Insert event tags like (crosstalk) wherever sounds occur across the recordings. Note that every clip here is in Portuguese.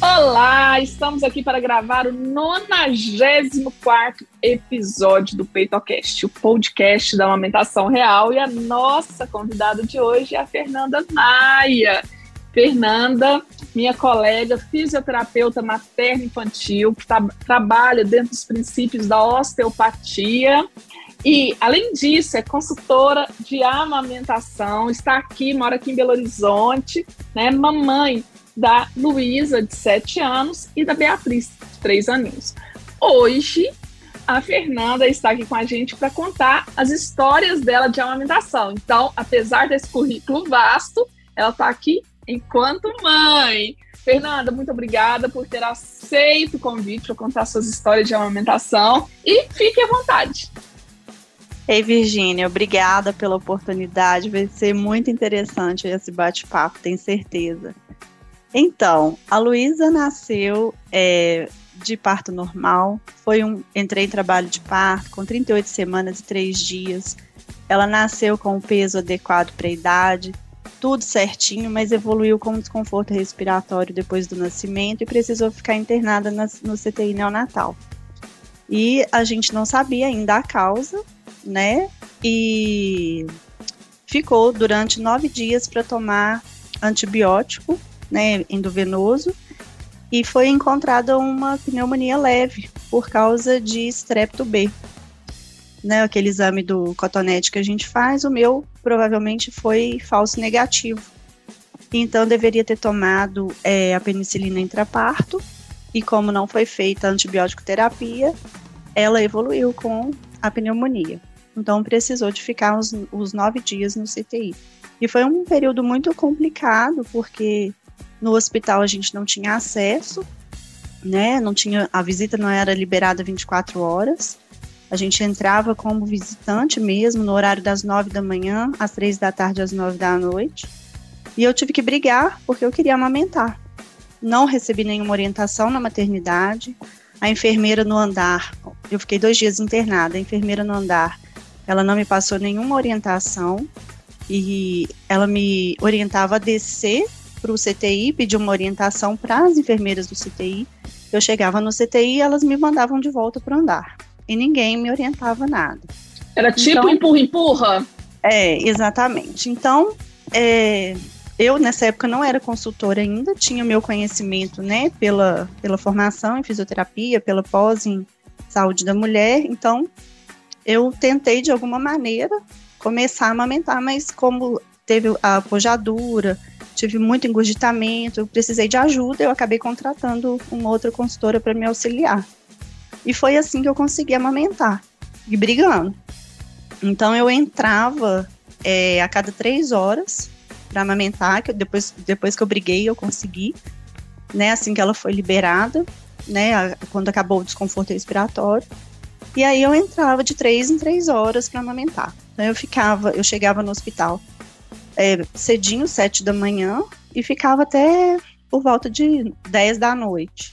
Olá, estamos aqui para gravar o 94 episódio do PeitoCast, o podcast da amamentação real. E a nossa convidada de hoje é a Fernanda Maia. Fernanda, minha colega fisioterapeuta materno-infantil, que tá, trabalha dentro dos princípios da osteopatia. E, além disso, é consultora de amamentação, está aqui, mora aqui em Belo Horizonte, né? Mamãe da Luísa, de 7 anos, e da Beatriz, de 3 aninhos. Hoje, a Fernanda está aqui com a gente para contar as histórias dela de amamentação. Então, apesar desse currículo vasto, ela está aqui enquanto mãe. Fernanda, muito obrigada por ter aceito o convite para contar suas histórias de amamentação e fique à vontade. Ei, Virgínia, obrigada pela oportunidade. Vai ser muito interessante esse bate-papo, tenho certeza. Então, a Luísa nasceu é, de parto normal. Foi um, entrei em trabalho de parto com 38 semanas e 3 dias. Ela nasceu com o peso adequado para a idade, tudo certinho, mas evoluiu com desconforto respiratório depois do nascimento e precisou ficar internada na, no CTI neonatal. E a gente não sabia ainda a causa, né? E ficou durante nove dias para tomar antibiótico né, endovenoso, e foi encontrada uma pneumonia leve por causa de strepto B. Né, aquele exame do cotonete que a gente faz, o meu provavelmente foi falso negativo. Então deveria ter tomado é, a penicilina intraparto, e como não foi feita a antibiótico terapia, ela evoluiu com a pneumonia. Então precisou de ficar os, os nove dias no CTI. E foi um período muito complicado, porque no hospital a gente não tinha acesso, né? Não tinha a visita não era liberada 24 horas. A gente entrava como visitante mesmo no horário das 9 da manhã, às 3 da tarde, às 9 da noite. E eu tive que brigar porque eu queria amamentar. Não recebi nenhuma orientação na maternidade. A enfermeira no andar, eu fiquei dois dias internada. A enfermeira no andar, ela não me passou nenhuma orientação e ela me orientava a descer para o CTI, pedir uma orientação para as enfermeiras do CTI. Eu chegava no CTI e elas me mandavam de volta para andar. E ninguém me orientava nada. Era tipo então, empurra, empurra? É, exatamente. Então, é, eu nessa época não era consultora ainda, tinha meu conhecimento, né, pela, pela formação em fisioterapia, pela pós em saúde da mulher, então eu tentei de alguma maneira começar a amamentar, mas como teve a apojadura, tive muito engurgitamento, eu precisei de ajuda, eu acabei contratando uma outra consultora para me auxiliar. E foi assim que eu consegui amamentar, e brigando. Então eu entrava é, a cada três horas para amamentar, que depois, depois que eu briguei eu consegui, né, assim que ela foi liberada, né, quando acabou o desconforto respiratório. E aí eu entrava de três em três horas para amamentar. Então eu ficava, eu chegava no hospital é, cedinho, sete da manhã, e ficava até por volta de dez da noite.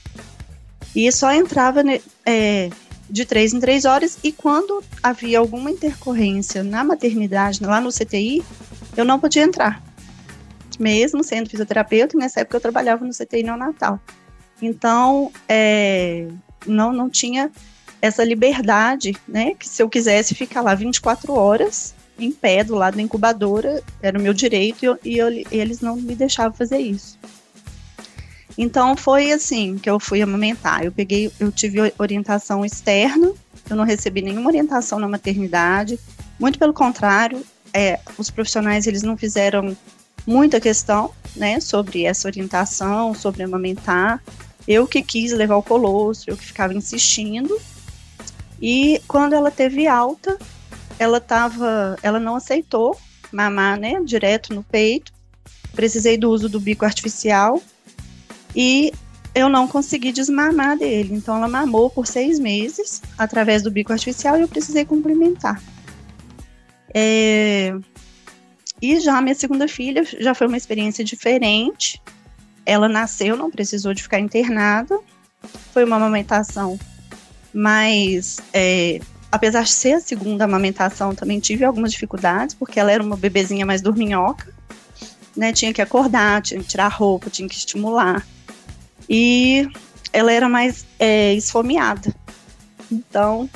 E só entrava é, de três em três horas, e quando havia alguma intercorrência na maternidade, lá no CTI, eu não podia entrar. Mesmo sendo fisioterapeuta, nessa época eu trabalhava no CTI neonatal. Então, é, não, não tinha essa liberdade, né? Que se eu quisesse ficar lá 24 horas, em pé do lado da incubadora, era o meu direito e, eu, e eu, eles não me deixavam fazer isso. Então foi assim que eu fui amamentar. Eu peguei, eu tive orientação externa, eu não recebi nenhuma orientação na maternidade. Muito pelo contrário, é, os profissionais eles não fizeram muita questão, né, sobre essa orientação, sobre amamentar. Eu que quis levar o colostro, eu que ficava insistindo. E quando ela teve alta, ela tava, ela não aceitou mamar, né, direto no peito. Precisei do uso do bico artificial e eu não consegui desmamar dele. Então ela mamou por seis meses através do bico artificial e eu precisei complementar. É, e já a minha segunda filha já foi uma experiência diferente. Ela nasceu, não precisou de ficar internada. Foi uma amamentação, mas é, apesar de ser a segunda amamentação, também tive algumas dificuldades, porque ela era uma bebezinha mais dorminhoca, né? Tinha que acordar, tinha que tirar roupa, tinha que estimular. E ela era mais é, esfomeada. Então,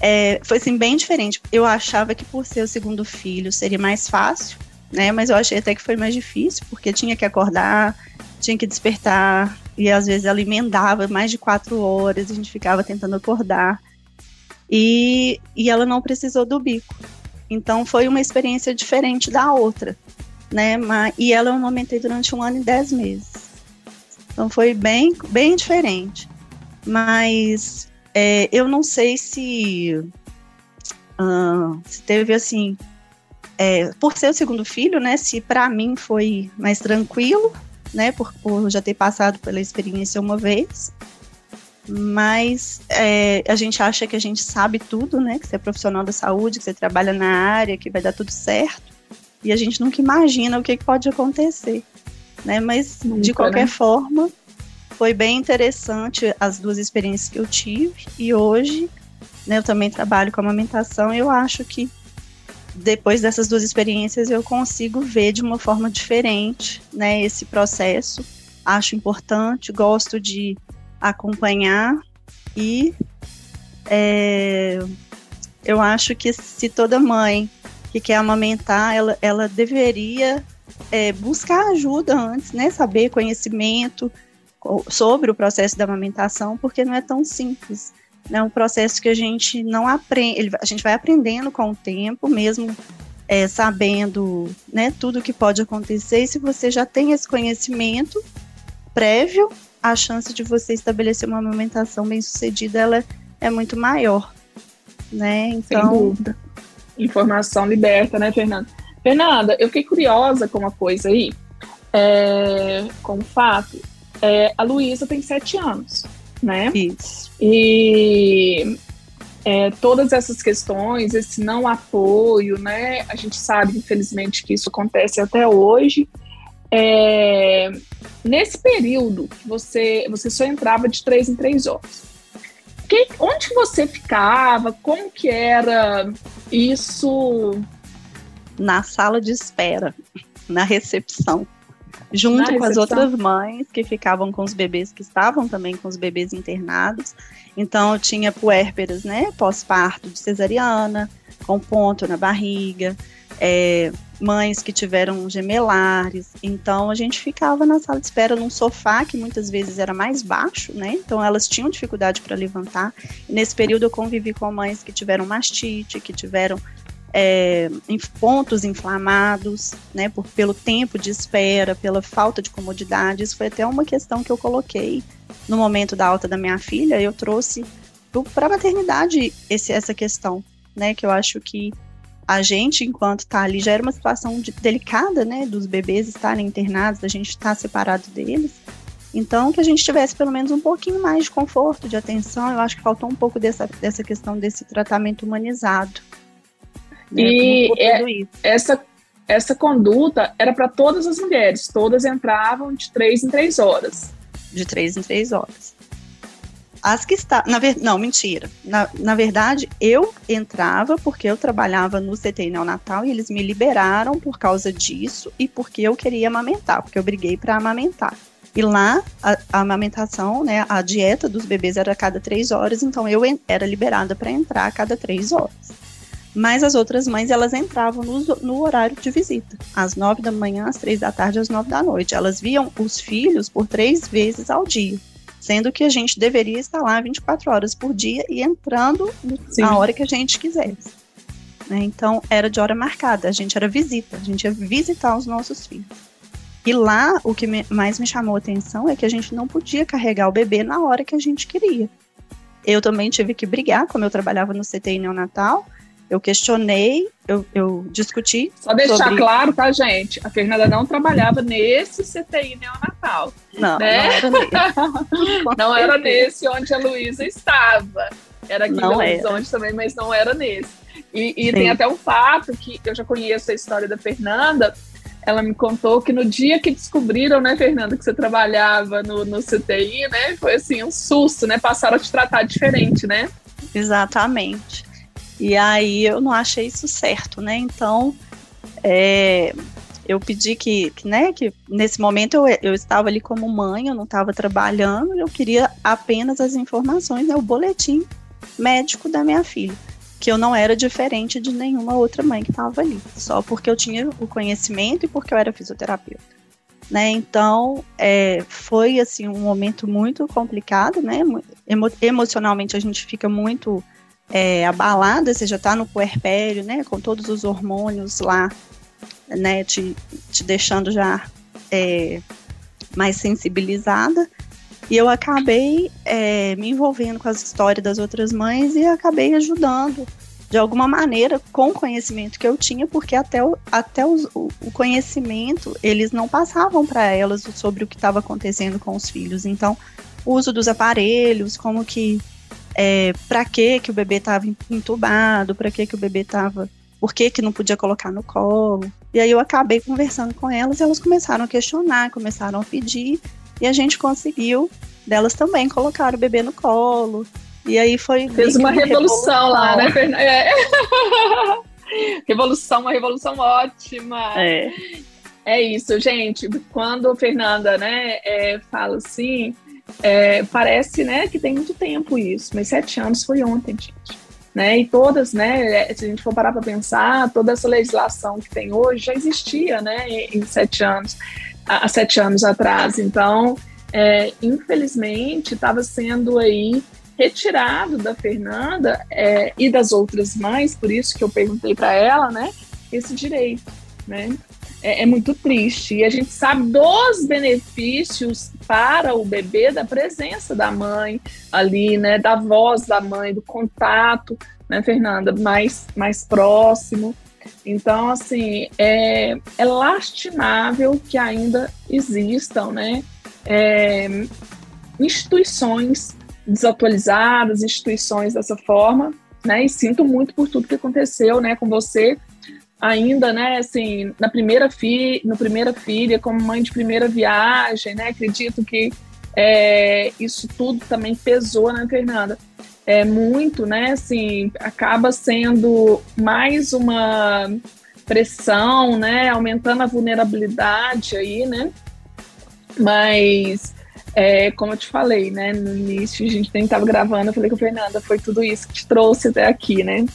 é, foi assim, bem diferente. Eu achava que por ser o segundo filho seria mais fácil, né? Mas eu achei até que foi mais difícil, porque tinha que acordar, tinha que despertar, e às vezes ela emendava mais de quatro horas, a gente ficava tentando acordar. E, e ela não precisou do bico. Então foi uma experiência diferente da outra, né? Mas, e ela eu amamentei durante um ano e dez meses. Então foi bem, bem diferente. Mas é, eu não sei se, uh, se teve assim, é, por ser o segundo filho, né? Se para mim foi mais tranquilo, né? Por, por, já ter passado pela experiência uma vez. Mas é, a gente acha que a gente sabe tudo, né? Que você é profissional da saúde, que você trabalha na área, que vai dar tudo certo. E a gente nunca imagina o que, pode acontecer. Né? Mas, nunca, de qualquer né? forma, foi bem interessante as duas experiências que eu tive e hoje né, eu também trabalho com amamentação e eu acho que depois dessas duas experiências eu consigo ver de uma forma diferente né, esse processo. Acho importante, gosto de acompanhar e é, eu acho que se toda mãe que quer amamentar, ela, ela deveria é, buscar ajuda antes, né? Saber conhecimento, sobre o processo da amamentação, porque não é tão simples. É um processo que a gente não aprende, a gente vai aprendendo com o tempo, mesmo é, sabendo né, tudo o que pode acontecer. E se você já tem esse conhecimento prévio, a chance de você estabelecer uma amamentação bem sucedida ela é muito maior. Né? Então, Sem dúvida. Informação liberta, né, Fernanda? Fernanda, eu fiquei curiosa com uma coisa aí, é, com o fato é, a Luísa tem sete anos, né? Isso. E é, todas essas questões, esse não apoio, né? A gente sabe, infelizmente, que isso acontece até hoje. É, nesse período você, você só entrava de três em três horas. Que, onde você ficava? Como que era isso? Na sala de espera, na recepção junto com as outras mães que ficavam com os bebês que estavam também com os bebês internados. Então tinha puérperas, né, pós-parto de cesariana, com ponto na barriga, é, mães que tiveram gemelares. Então a gente ficava na sala de espera num sofá que muitas vezes era mais baixo, né? Então elas tinham dificuldade para levantar. Nesse período eu convivi com mães que tiveram mastite, que tiveram é, em pontos inflamados, né, por, pelo tempo de espera, pela falta de comodidade. Isso foi até uma questão que eu coloquei no momento da alta da minha filha. Eu trouxe para a maternidade esse, essa questão, né, que eu acho que a gente, enquanto está ali, já era uma situação de, delicada, né, dos bebês estarem internados, da gente estar tá separado deles. Então, que a gente tivesse pelo menos um pouquinho mais de conforto, de atenção, eu acho que faltou um pouco dessa, dessa questão desse tratamento humanizado. Né, e é, essa, essa conduta era para todas as mulheres, todas entravam de três em três horas. De três em três horas. As que está, na ver, não, mentira. Na, na verdade, eu entrava porque eu trabalhava no CTI neonatal e eles me liberaram por causa disso e porque eu queria amamentar, porque eu briguei para amamentar. E lá, a, a, amamentação, né, a dieta dos bebês era a cada três horas, então eu era liberada para entrar a cada três horas. Mas as outras mães, elas entravam no, no horário de visita, às nove da manhã, às três da tarde, às nove da noite. Elas viam os filhos por três vezes ao dia, sendo que a gente deveria estar lá 24 horas por dia e entrando Sim. na hora que a gente quisesse. Né? Então, era de hora marcada, a gente era visita, a gente ia visitar os nossos filhos. E lá, o que me, mais me chamou a atenção é que a gente não podia carregar o bebê na hora que a gente queria. Eu também tive que brigar, como eu trabalhava no CTI neonatal, eu questionei, eu, eu discuti. Só deixar sobre... claro, tá, gente? A Fernanda não trabalhava nesse CTI neonatal. Não, né? não era nesse. (laughs) não era nesse onde a Luísa estava. Era aqui não no Horizonte também, mas não era nesse. E, e tem até um fato que eu já conheço a história da Fernanda. Ela me contou que no dia que descobriram, né, Fernanda, que você trabalhava no, no CTI, né? Foi assim, um susto, né? Passaram a te tratar diferente, né? Exatamente. E aí eu não achei isso certo, né? Então, é, eu pedi que, que, né, que nesse momento eu, eu estava ali como mãe, eu não estava trabalhando, eu queria apenas as informações, né, o boletim médico da minha filha, que eu não era diferente de nenhuma outra mãe que estava ali, só porque eu tinha o conhecimento e porque eu era fisioterapeuta. Né, então é, foi assim um momento muito complicado, né? Emo emocionalmente a gente fica muito é, abalada, você já está no puerpério, né? Com todos os hormônios lá né, te, te deixando já é, mais sensibilizada. E eu acabei é, me envolvendo com as histórias das outras mães e acabei ajudando de alguma maneira com o conhecimento que eu tinha, porque até o, até o, o conhecimento eles não passavam para elas sobre o que estava acontecendo com os filhos. Então, uso dos aparelhos, como que é, para que que o bebê estava entubado, para que que o bebê estava por que, que não podia colocar no colo. E aí eu acabei conversando com elas e elas começaram a questionar, começaram a pedir, e a gente conseguiu delas também colocar o bebê no colo. E aí foi. Fez uma, revolução, revolução, lá, né, Fernanda? É. (laughs) revolução, uma revolução ótima. É. É isso, gente. Quando a Fernanda né, é, fala assim, é, parece né, que tem muito tempo isso, mas sete anos foi ontem, gente né? E todas, né? Se a gente for parar para pensar, toda essa legislação que tem hoje já existia, né? Em sete anos, há sete anos atrás. Então, é, infelizmente, estava sendo aí retirado da Fernanda é, e das outras mães, por isso que eu perguntei para ela, né? Esse direito, né? É, é, muito triste. E a gente sabe dos benefícios para o bebê da presença da mãe ali, né? Da voz da mãe, do contato, né, Fernanda? Mais, mais próximo. Então, assim, é, é lastimável que ainda existam, né? É, instituições desatualizadas, instituições dessa forma, né? E sinto muito por tudo que aconteceu, né, com você ainda, né, assim, na primeira filha, no primeira filha, como mãe de primeira viagem, né, acredito que é, isso tudo também pesou na Fernanda. É muito, né, assim, acaba sendo mais uma pressão, né, aumentando a vulnerabilidade aí, né, mas é, como eu te falei, né, no início a gente nem estava gravando, eu falei com a Fernanda, foi tudo isso que te trouxe até aqui, né,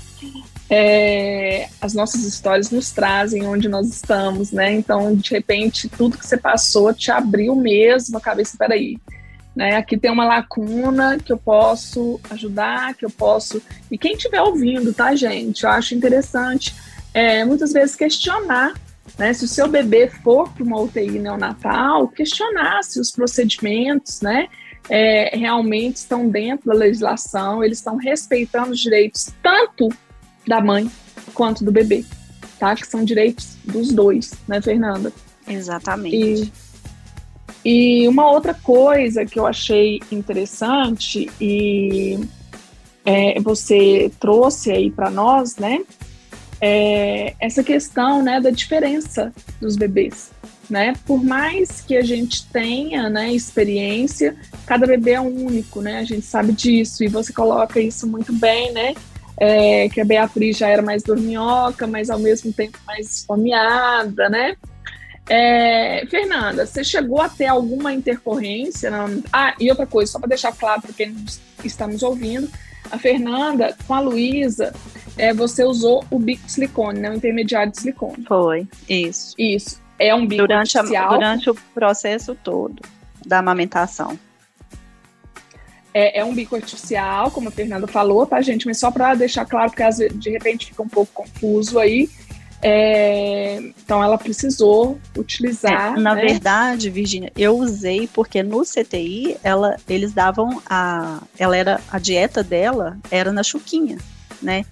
é, as nossas histórias nos trazem onde nós estamos, né? Então, de repente, tudo que você passou te abriu mesmo a cabeça, peraí, né? Aqui tem uma lacuna que eu posso ajudar, que eu posso. E quem estiver ouvindo, tá, gente? Eu acho interessante é, muitas vezes questionar. Né, se o seu bebê for para uma UTI neonatal, questionar se os procedimentos né, é, realmente estão dentro da legislação, eles estão respeitando os direitos tanto da mãe quanto do bebê, tá? Que são direitos dos dois, né, Fernanda? Exatamente. E, e uma outra coisa que eu achei interessante e é, você trouxe aí para nós, né? É essa questão, né, da diferença dos bebês, né? Por mais que a gente tenha, né, experiência, cada bebê é único, né? A gente sabe disso e você coloca isso muito bem, né? É, que a Beatriz já era mais dorminhoca, mas ao mesmo tempo mais esfomeada, né? É, Fernanda, você chegou a ter alguma intercorrência? Ah, e outra coisa, só para deixar claro para quem está nos ouvindo, a Fernanda, com a Luísa, é, você usou o bico de silicone, né? O intermediário de silicone. Foi, isso. Isso. É um bico durante artificial. A, durante o processo todo da amamentação. É, é, um bico artificial, como a Fernanda falou, tá, gente? Mas só para deixar claro, porque às vezes, de repente fica um pouco confuso aí. É, então ela precisou utilizar. É, na né? verdade, Virginia, eu usei porque no CTI ela, eles davam a, ela era a dieta dela era na chuquinha, né?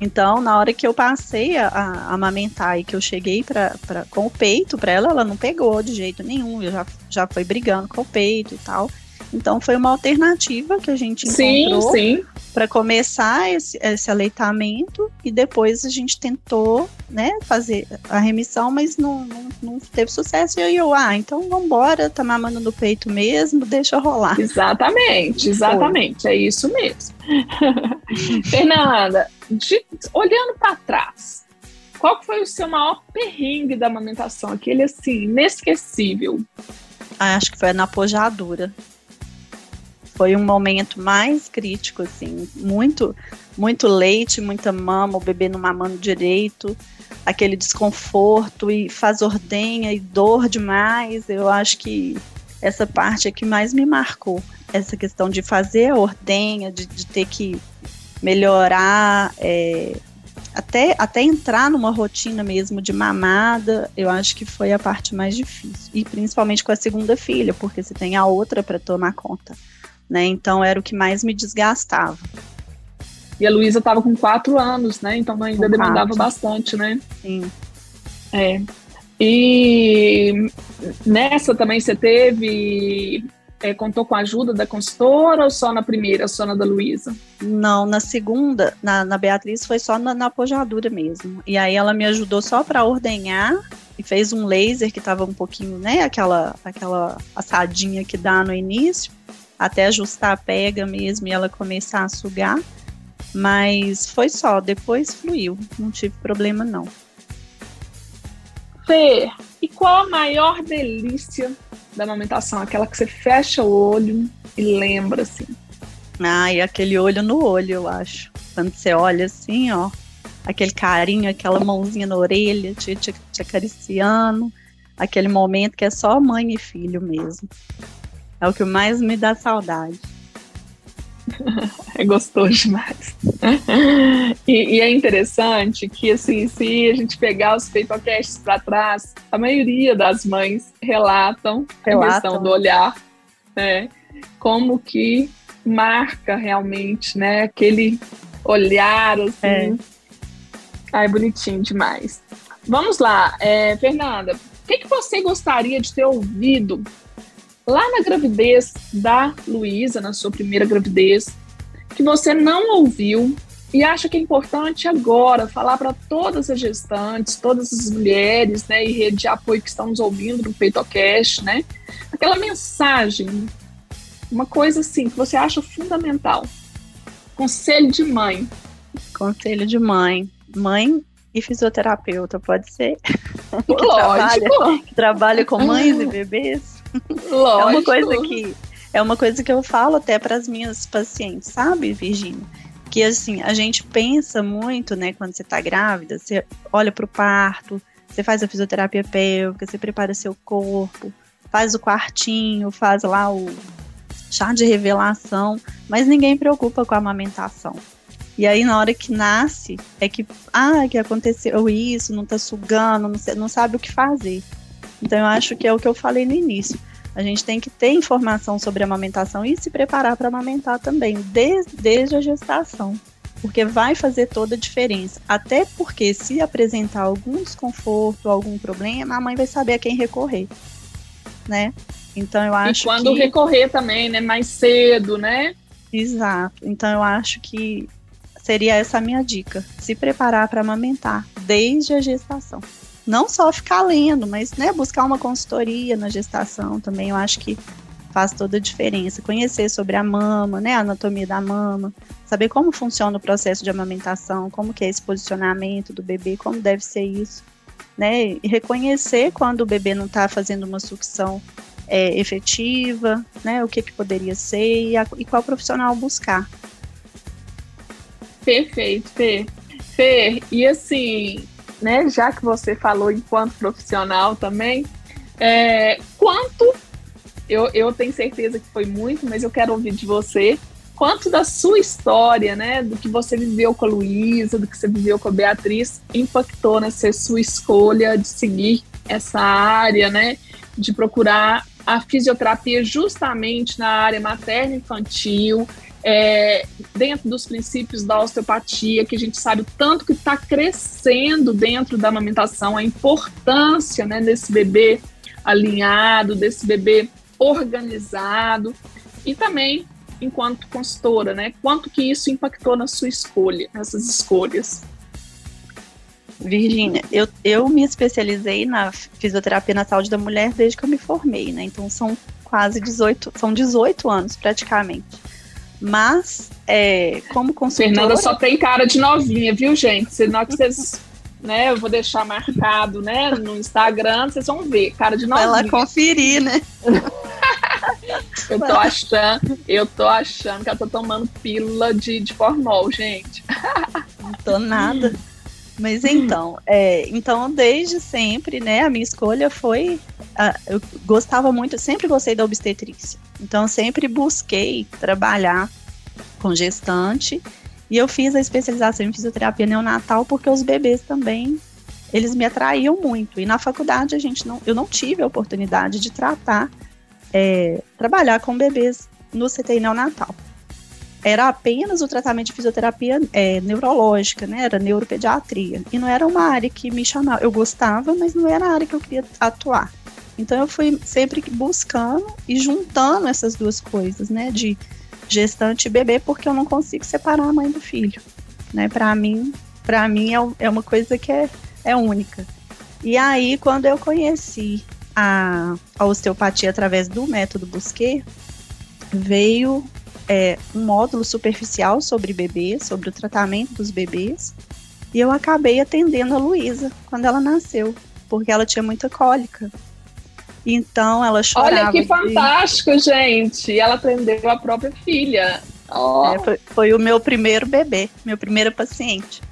Então, na hora que eu passei a, a amamentar e que eu cheguei pra, pra, com o peito para ela, ela não pegou de jeito nenhum. Eu já, já foi brigando com o peito e tal. Então foi uma alternativa que a gente encontrou. Sim, sim. para começar esse, esse, aleitamento e depois a gente tentou, né, fazer a remissão, mas não, não, não teve sucesso. E aí eu, ah, então vamos embora, tá mamando no peito mesmo, deixa rolar. Exatamente, exatamente, é isso mesmo. (laughs) Fernanda, de, olhando para trás, qual foi o seu maior perrengue da amamentação? Aquele assim, inesquecível? Ah, acho que foi na pojadura foi um momento mais crítico, assim, muito, muito leite, muita mama, o bebê não mamando direito, aquele desconforto e faz ordenha e dor demais. Eu acho que essa parte é que mais me marcou, essa questão de fazer a ordenha, de, de ter que melhorar, é, até, até entrar numa rotina mesmo de mamada, eu acho que foi a parte mais difícil. E principalmente com a segunda filha, porque você tem a outra para tomar conta né? Então era o que mais me desgastava. E a Luísa estava com quatro anos, né? Então ainda com demandava quatro. bastante, né? Sim. É. E nessa também você teve. É, contou com a ajuda da consultora ou só na primeira, só na da Luísa? Não, na segunda, na, na Beatriz, foi só na, na apojadura mesmo. E aí ela me ajudou só para ordenhar e fez um laser que estava um pouquinho, né? Aquela, aquela assadinha que dá no início até ajustar a pega mesmo e ela começar a sugar. Mas foi só, depois fluiu, não tive problema não. Fê, e qual a maior delícia da amamentação? Aquela que você fecha o olho e lembra, assim. Ah, e aquele olho no olho, eu acho. Quando você olha assim, ó, aquele carinho, aquela mãozinha na orelha, te, te, te acariciando, aquele momento que é só mãe e filho mesmo. É o que mais me dá saudade. é gostoso demais. e, e, é interessante que, assim, se a gente pegar os peitocasts para trás, a maioria das mães relatam, relatam. a questão do olhar, né? Como que marca realmente, né? Aquele olhar, assim. É. Ai, bonitinho demais. Vamos lá, é, Fernanda, o que, que você gostaria de ter ouvido lá na gravidez da Luísa, na sua primeira gravidez, que você não ouviu e acha que é importante agora falar para todas as gestantes, todas as mulheres, né, e rede de apoio que estão nos ouvindo no PeitoCast, né? Aquela mensagem, uma coisa assim que você acha fundamental. Conselho de mãe. Conselho de mãe. Mãe e fisioterapeuta, pode ser? (laughs) que Lógico. Trabalha, que trabalha com mães e bebês. Lógico. É uma coisa que é uma coisa que eu falo até para as minhas pacientes, sabe, Virginia? Que assim, a gente pensa muito, né, quando você está grávida, você olha para o parto, você faz a fisioterapia pélvica, você prepara seu corpo, faz o quartinho, faz lá o chá de revelação, mas ninguém preocupa com a amamentação. E aí, na hora que nasce, é que, ah, que aconteceu isso, não tá sugando, não, não sabe o que fazer. Então, eu acho que é o que eu falei no início. A gente tem que ter informação sobre a amamentação e se preparar para amamentar também, desde, desde a gestação. Porque vai fazer toda a diferença. Até porque, se apresentar algum desconforto, algum problema, a mãe vai saber a quem recorrer. Né? Então, eu acho E quando que... recorrer também, né? Mais cedo, né? Exato. Então, eu acho que seria essa a minha dica. Se preparar para amamentar desde a gestação não só ficar lendo, mas né, buscar uma consultoria na gestação também, eu acho que faz toda a diferença. Conhecer sobre a mama, né, a anatomia da mama, saber como funciona o processo de amamentação, como que é esse posicionamento do bebê, como deve ser isso, né, e reconhecer quando o bebê não está fazendo uma sucção é, efetiva, né, o que, que poderia ser e, a, e qual profissional buscar. Perfeito, Fê. Fê, e assim, né? Já que você falou enquanto profissional também, é, quanto eu, eu tenho certeza que foi muito, mas eu quero ouvir de você quanto da sua história, né, do que você viveu com a Luísa, do que você viveu com a Beatriz, impactou nessa sua escolha de seguir essa área, né, de procurar a fisioterapia justamente na área materna infantil, é, dentro dos princípios da osteopatia, que a gente sabe o tanto que está crescendo dentro da amamentação, a importância né, desse bebê alinhado, desse bebê organizado, e também enquanto consultora, né? Quanto que isso impactou na sua escolha, nessas escolhas? Virgínia, eu, eu me especializei na fisioterapia na saúde da mulher desde que eu me formei, né? Então são quase 18, são 18 anos praticamente. Mas, é, como consultora... Fernanda só tem cara de novinha, viu, gente? Senão que vocês né? Eu vou deixar marcado, né? No Instagram, vocês vão ver, cara de novinha. Vai lá conferir, né? (laughs) eu tô achando, eu tô achando que eu tô tomando pílula de, de formol, gente. Não tô nada. Mas então, é, então desde sempre, né, a minha escolha foi, eu gostava muito, sempre gostei da obstetrícia. Então sempre busquei trabalhar com gestante e eu fiz a especialização em fisioterapia neonatal porque os bebês também eles me atraíam muito. E na faculdade a gente não, eu não tive a oportunidade de tratar, é, trabalhar com bebês no CTI neonatal. Era apenas o tratamento de fisioterapia é, neurológica, né? Era neuropediatria. E não era uma área que me chamava. Eu gostava, mas não era a área que eu queria atuar. Então eu fui sempre buscando e juntando essas duas coisas, né? De gestante e bebê, porque eu não consigo separar a mãe do filho. Né? Para mim, para mim é, é uma coisa que é, é única. E aí, quando eu conheci a, a osteopatia através do método Busquet, veio é, um módulo superficial sobre bebês, sobre o tratamento dos bebês, e eu acabei atendendo a Luísa quando ela nasceu, porque ela tinha muita cólica. Então ela chorava. Olha que de... fantástico, gente! Ela atendeu a própria filha. Oh. É, foi, foi, o meu primeiro bebê, meu primeiro paciente.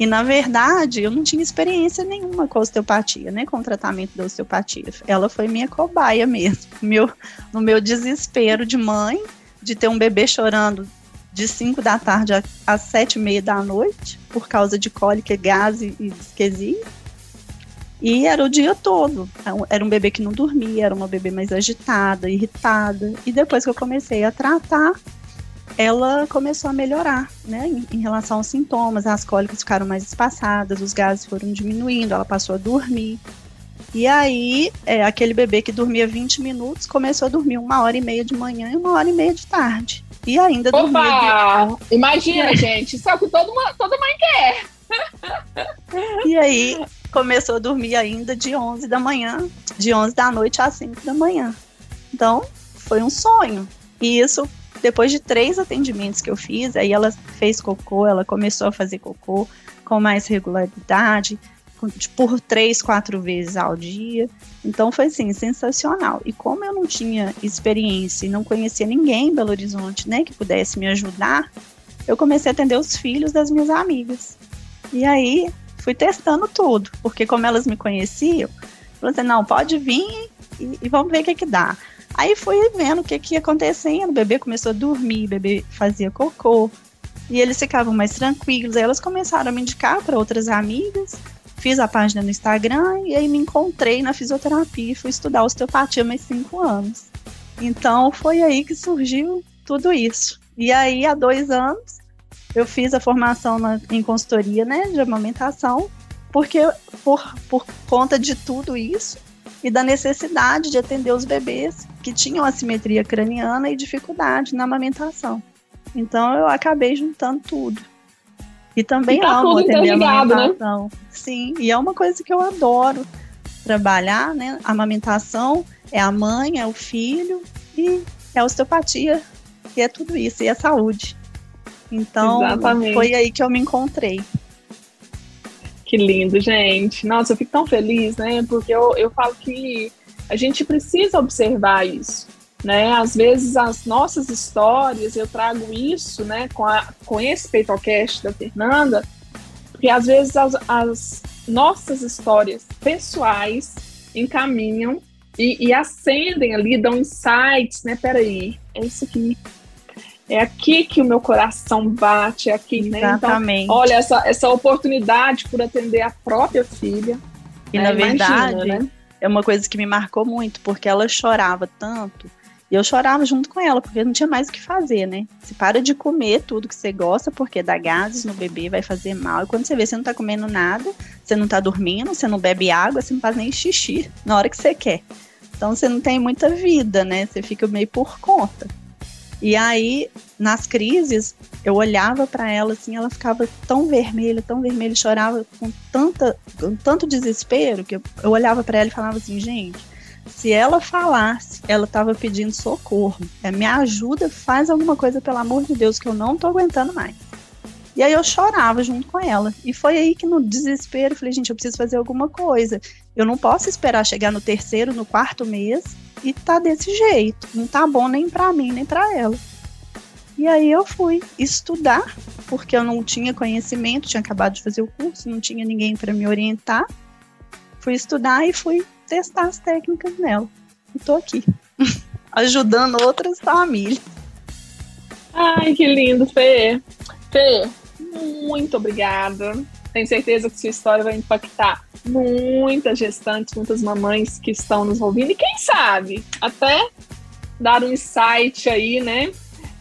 E na verdade, eu não tinha experiência nenhuma com osteopatia, né, com o tratamento da osteopatia. Ela foi minha cobaia mesmo. Meu, no meu desespero de mãe, de ter um bebê chorando de 5 da tarde às 7 e meia da noite, por causa de cólica, gás e disquesia e era o dia todo. Era um bebê que não dormia, era uma bebê mais agitada, irritada. E depois que eu comecei a tratar, ela começou a melhorar, né? Em, em relação aos sintomas, as cólicas ficaram mais espaçadas, os gases foram diminuindo, ela passou a dormir. E aí, é, aquele bebê que dormia 20 minutos começou a dormir uma hora e meia de manhã e uma hora e meia de tarde. E ainda Opa! dormia. De... Imagina, gente, isso é o que todo, toda mãe quer. E aí, começou a dormir ainda de 11 da manhã, de 11 da noite às 5 da manhã. Então, foi um sonho. E isso, depois de três atendimentos que eu fiz, aí ela fez cocô, ela começou a fazer cocô com mais regularidade, por três, quatro vezes ao dia. Então foi assim, sensacional. E como eu não tinha experiência e não conhecia ninguém em Belo Horizonte, né, que pudesse me ajudar, eu comecei a atender os filhos das minhas amigas. E aí fui testando tudo, porque como elas me conheciam, falei assim, não, pode vir e, e vamos ver o que que dá. Aí fui vendo o que que ia acontecendo, o bebê começou a dormir, o bebê fazia cocô, e eles ficavam mais tranquilos. Aí elas começaram a me indicar para outras amigas, fiz a página no Instagram e aí me encontrei na fisioterapia e fui estudar osteopatia mais cinco anos. Então foi aí que surgiu tudo isso. E aí, há dois anos, eu fiz a formação na, em consultoria né, de amamentação, porque por, por conta de tudo isso e da necessidade de atender os bebês que tinham assimetria craniana e dificuldade na amamentação. Então eu acabei juntando tudo. E também tá amo atender a né? amamentação. Né? Sim, e é uma coisa que eu adoro trabalhar, né? A amamentação é a mãe, é o filho e é a osteopatia, e é tudo isso, e é saúde. Então, Exatamente. foi aí que eu me encontrei. Que lindo, gente. Nossa, eu fico tão feliz, né? Porque eu, eu falo que a gente precisa observar isso, né? Às vezes as nossas histórias, eu trago isso, né, com, a, com esse peitocast da Fernanda, porque às vezes as, as nossas histórias pessoais encaminham e, e acendem ali, dão insights, né? Peraí, é isso aqui é aqui que o meu coração bate, é aqui, Exatamente. né? Então, olha, essa, essa oportunidade por atender a própria filha. E né? na verdade, Imagina, né? é uma coisa que me marcou muito, porque ela chorava tanto. E eu chorava junto com ela, porque não tinha mais o que fazer, né? Você para de comer tudo que você gosta, porque dá gases no bebê, vai fazer mal. E quando você vê, você não tá comendo nada, você não tá dormindo, você não bebe água, você não faz nem xixi na hora que você quer. Então você não tem muita vida, né? Você fica meio por conta. E aí, nas crises, eu olhava para ela assim, ela ficava tão vermelha, tão vermelha, chorava com tanta, com tanto desespero que eu, eu olhava para ela e falava assim, gente, se ela falasse, ela estava pedindo socorro, é, me ajuda, faz alguma coisa pelo amor de Deus que eu não tô aguentando mais. E aí eu chorava junto com ela. E foi aí que no desespero falei, gente, eu preciso fazer alguma coisa. Eu não posso esperar chegar no terceiro, no quarto mês e tá desse jeito. Não tá bom nem para mim, nem para ela. E aí eu fui estudar, porque eu não tinha conhecimento, tinha acabado de fazer o curso, não tinha ninguém para me orientar. Fui estudar e fui testar as técnicas nela. E tô aqui, (laughs) ajudando outras famílias. Ai, que lindo, Fê. Fê, muito obrigada. Tenho certeza que sua história vai impactar muitas gestantes, muitas mamães que estão nos ouvindo e quem sabe até dar um insight aí, né,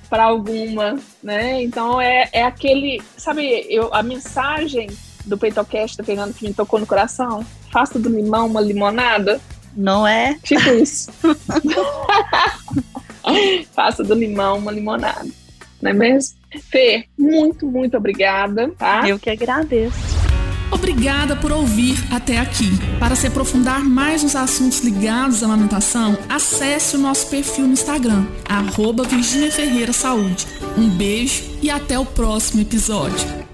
para alguma, né? Então é, é aquele, sabe, eu, a mensagem do PeitoCast da Fernanda que me tocou no coração, faça do limão uma limonada. Não é? Tipo (laughs) isso. (laughs) faça do limão uma limonada. Não é mesmo? Fê, muito, muito obrigada, tá? Eu que agradeço. Obrigada por ouvir até aqui. Para se aprofundar mais nos assuntos ligados à amamentação, acesse o nosso perfil no Instagram, arroba Virginia Ferreira Saúde. Um beijo e até o próximo episódio.